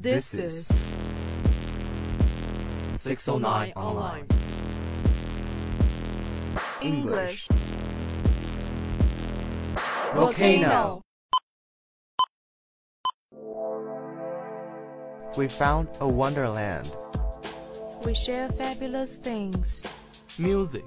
This is 609 Online English. Volcano. We found a wonderland. We share fabulous things. Music.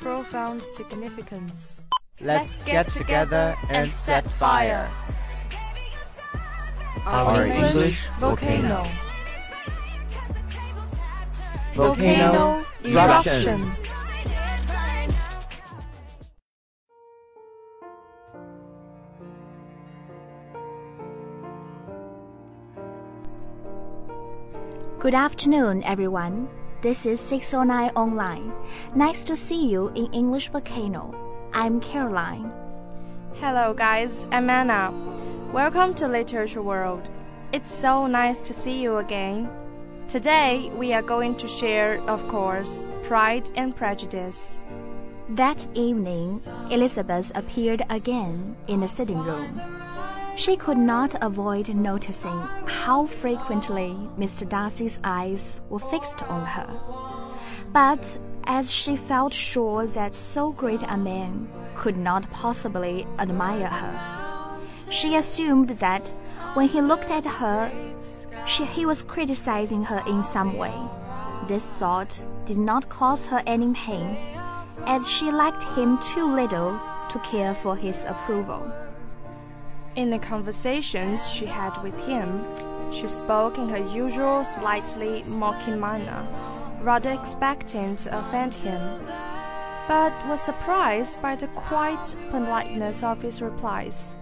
Profound significance. Let's get together and set fire. Our English volcano. Volcano eruption. Good afternoon, everyone. This is 609 Online. Nice to see you in English Volcano. I'm Caroline. Hello, guys. I'm Anna. Welcome to Literature World. It's so nice to see you again. Today, we are going to share, of course, Pride and Prejudice. That evening, Elizabeth appeared again in the sitting room. She could not avoid noticing how frequently Mr. Darcy's eyes were fixed on her. But as she felt sure that so great a man could not possibly admire her, she assumed that when he looked at her, she, he was criticizing her in some way. This thought did not cause her any pain, as she liked him too little to care for his approval. In the conversations she had with him, she spoke in her usual slightly mocking manner, rather expecting to offend him, but was surprised by the quiet politeness of his replies.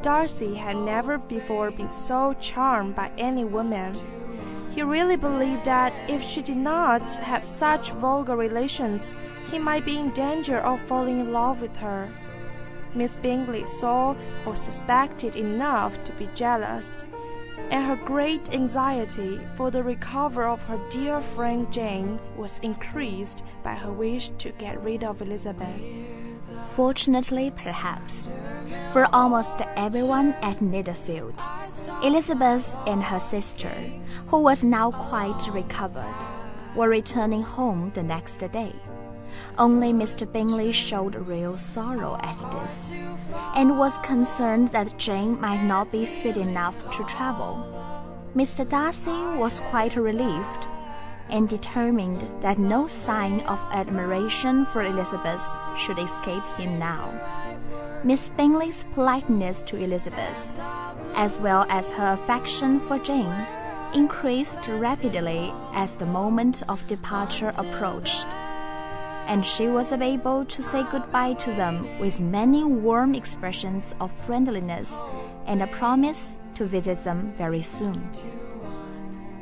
Darcy had never before been so charmed by any woman. He really believed that if she did not have such vulgar relations, he might be in danger of falling in love with her. Miss Bingley saw or suspected enough to be jealous, and her great anxiety for the recovery of her dear friend Jane was increased by her wish to get rid of Elizabeth. Fortunately, perhaps, for almost everyone at Netherfield, Elizabeth and her sister, who was now quite recovered, were returning home the next day. Only Mr. Bingley showed real sorrow at this, and was concerned that Jane might not be fit enough to travel. Mr. Darcy was quite relieved, and determined that no sign of admiration for Elizabeth should escape him now. Miss Bingley's politeness to Elizabeth, as well as her affection for Jane, increased rapidly as the moment of departure approached and she was able to say goodbye to them with many warm expressions of friendliness and a promise to visit them very soon.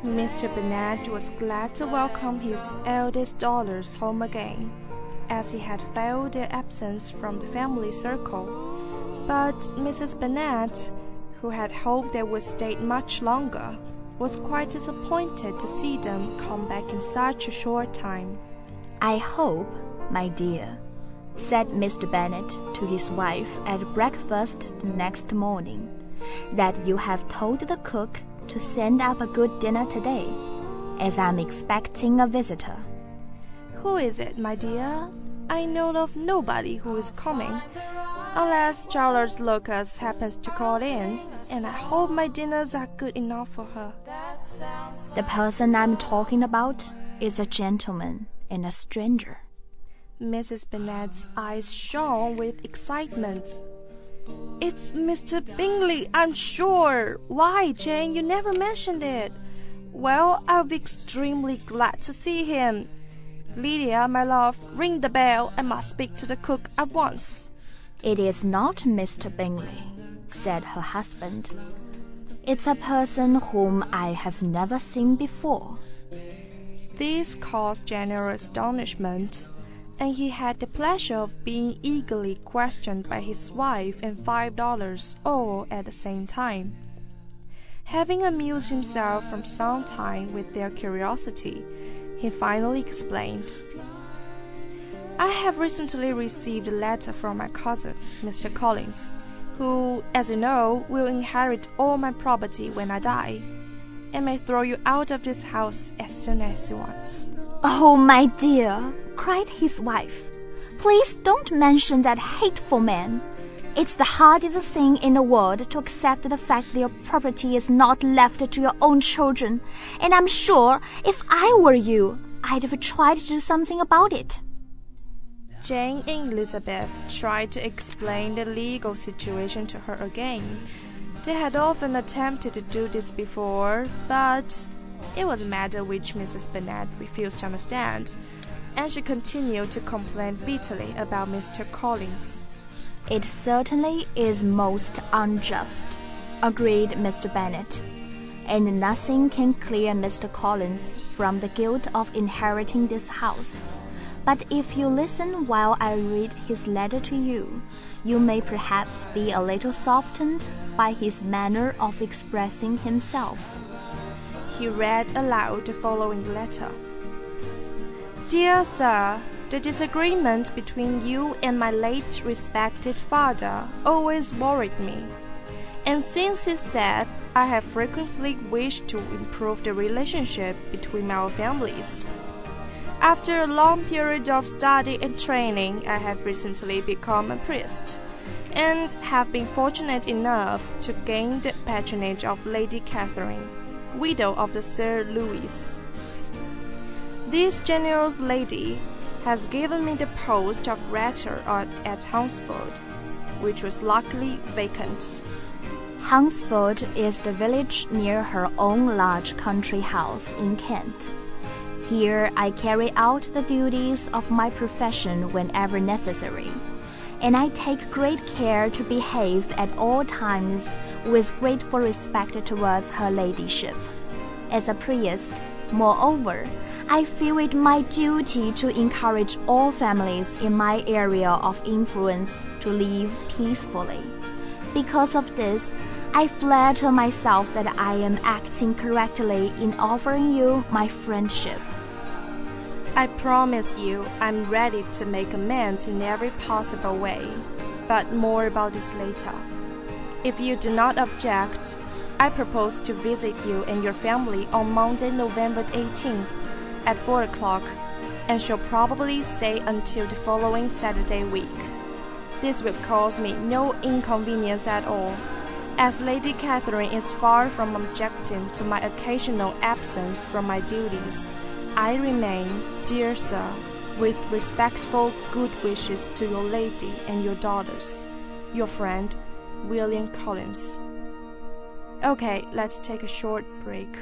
Mr. Bennet was glad to welcome his eldest daughters home again, as he had felt their absence from the family circle. But Mrs. Bennet, who had hoped they would stay much longer, was quite disappointed to see them come back in such a short time. I hope, my dear, said Mr. Bennet to his wife at breakfast the next morning, that you have told the cook to send up a good dinner today, as I'm expecting a visitor. Who is it, my dear? I know of nobody who is coming, unless Charlotte Lucas happens to call in, and I hope my dinners are good enough for her. The person I'm talking about is a gentleman and a stranger. Mrs. Bennet's eyes shone with excitement. It's Mr. Bingley, I'm sure. Why, Jane, you never mentioned it. Well, I'll be extremely glad to see him. Lydia, my love, ring the bell. I must speak to the cook at once. It is not Mr. Bingley, said her husband. It's a person whom I have never seen before. This caused general astonishment, and he had the pleasure of being eagerly questioned by his wife and five dollars all at the same time. Having amused himself for some time with their curiosity, he finally explained. I have recently received a letter from my cousin, Mr. Collins, who, as you know, will inherit all my property when I die, and may throw you out of this house as soon as he wants. Oh, my dear, cried his wife, please don't mention that hateful man. It's the hardest thing in the world to accept the fact that your property is not left to your own children, and I'm sure if I were you, I'd have tried to do something about it. Jane and Elizabeth tried to explain the legal situation to her again. They had often attempted to do this before, but it was a matter which Mrs. Bennet refused to understand, and she continued to complain bitterly about Mr. Collins. It certainly is most unjust, agreed Mr. Bennet, and nothing can clear Mr. Collins from the guilt of inheriting this house. But if you listen while I read his letter to you, you may perhaps be a little softened by his manner of expressing himself. He read aloud the following letter Dear Sir, the disagreement between you and my late respected father always worried me, and since his death, I have frequently wished to improve the relationship between our families. After a long period of study and training, I have recently become a priest, and have been fortunate enough to gain the patronage of Lady Catherine, widow of the Sir Lewis. This generous lady has given me the post of rector at Hunsford, which was luckily vacant. Hunsford is the village near her own large country house in Kent. Here I carry out the duties of my profession whenever necessary, and I take great care to behave at all times with grateful respect towards her ladyship. As a priest, moreover, I feel it my duty to encourage all families in my area of influence to live peacefully. Because of this, I flatter myself that I am acting correctly in offering you my friendship. I promise you I'm ready to make amends in every possible way, but more about this later. If you do not object, I propose to visit you and your family on Monday, November 18th at 4 o'clock and shall probably stay until the following Saturday week. This will cause me no inconvenience at all, as Lady Catherine is far from objecting to my occasional absence from my duties. I remain, dear sir, with respectful good wishes to your lady and your daughters. Your friend, William Collins. Okay, let's take a short break.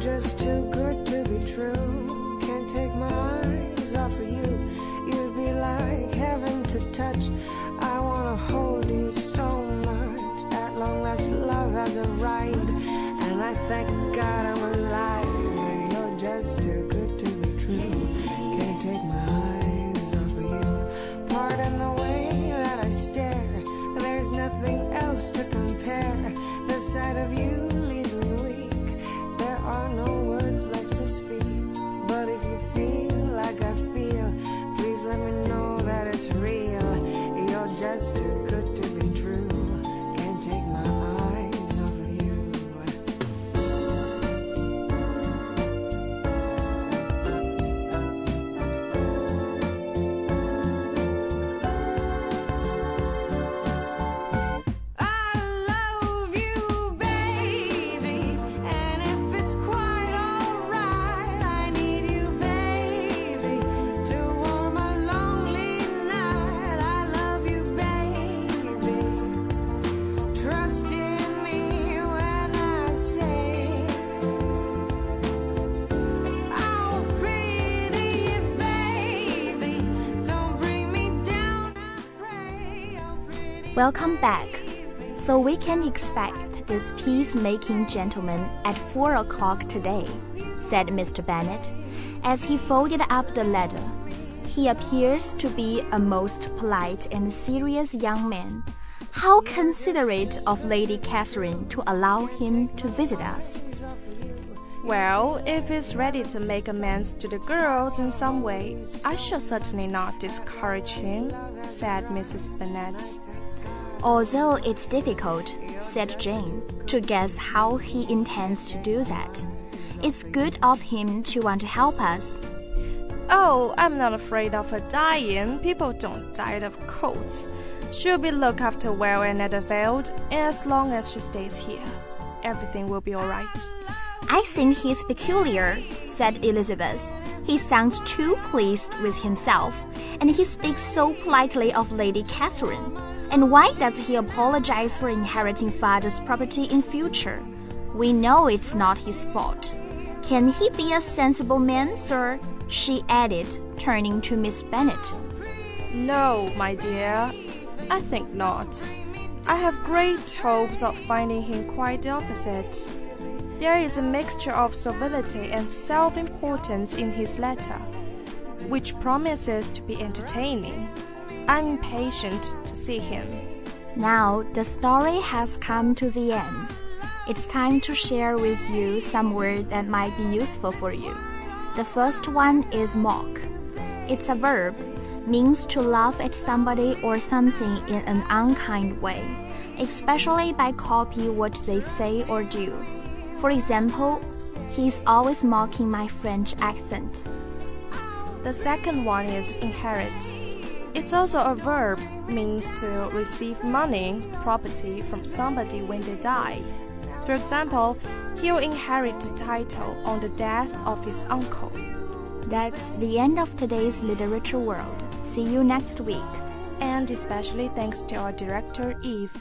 just too good thank God Welcome back. So we can expect this peacemaking gentleman at four o'clock today, said Mr. Bennet, as he folded up the letter. He appears to be a most polite and serious young man. How considerate of Lady Catherine to allow him to visit us. Well, if he's ready to make amends to the girls in some way, I shall certainly not discourage him, said Mrs. Bennet. Although it's difficult, said Jane, to guess how he intends to do that. It's good of him to want to help us. Oh, I'm not afraid of her dying. People don't die of colds. She'll be looked after well in Netherfield, as long as she stays here, everything will be all right. I think he's peculiar, said Elizabeth. He sounds too pleased with himself, and he speaks so politely of Lady Catherine. And why does he apologize for inheriting father's property in future? We know it's not his fault. Can he be a sensible man, sir? she added, turning to Miss Bennet. No, my dear, I think not. I have great hopes of finding him quite the opposite. There is a mixture of servility and self importance in his letter, which promises to be entertaining. I'm impatient to see him. Now the story has come to the end. It's time to share with you some words that might be useful for you. The first one is mock. It's a verb, means to laugh at somebody or something in an unkind way, especially by copy what they say or do. For example, he's always mocking my French accent. The second one is inherit. It's also a verb, means to receive money, property from somebody when they die. For example, he'll inherit the title on the death of his uncle. That's the end of today's Literature World. See you next week. And especially thanks to our director, Eve.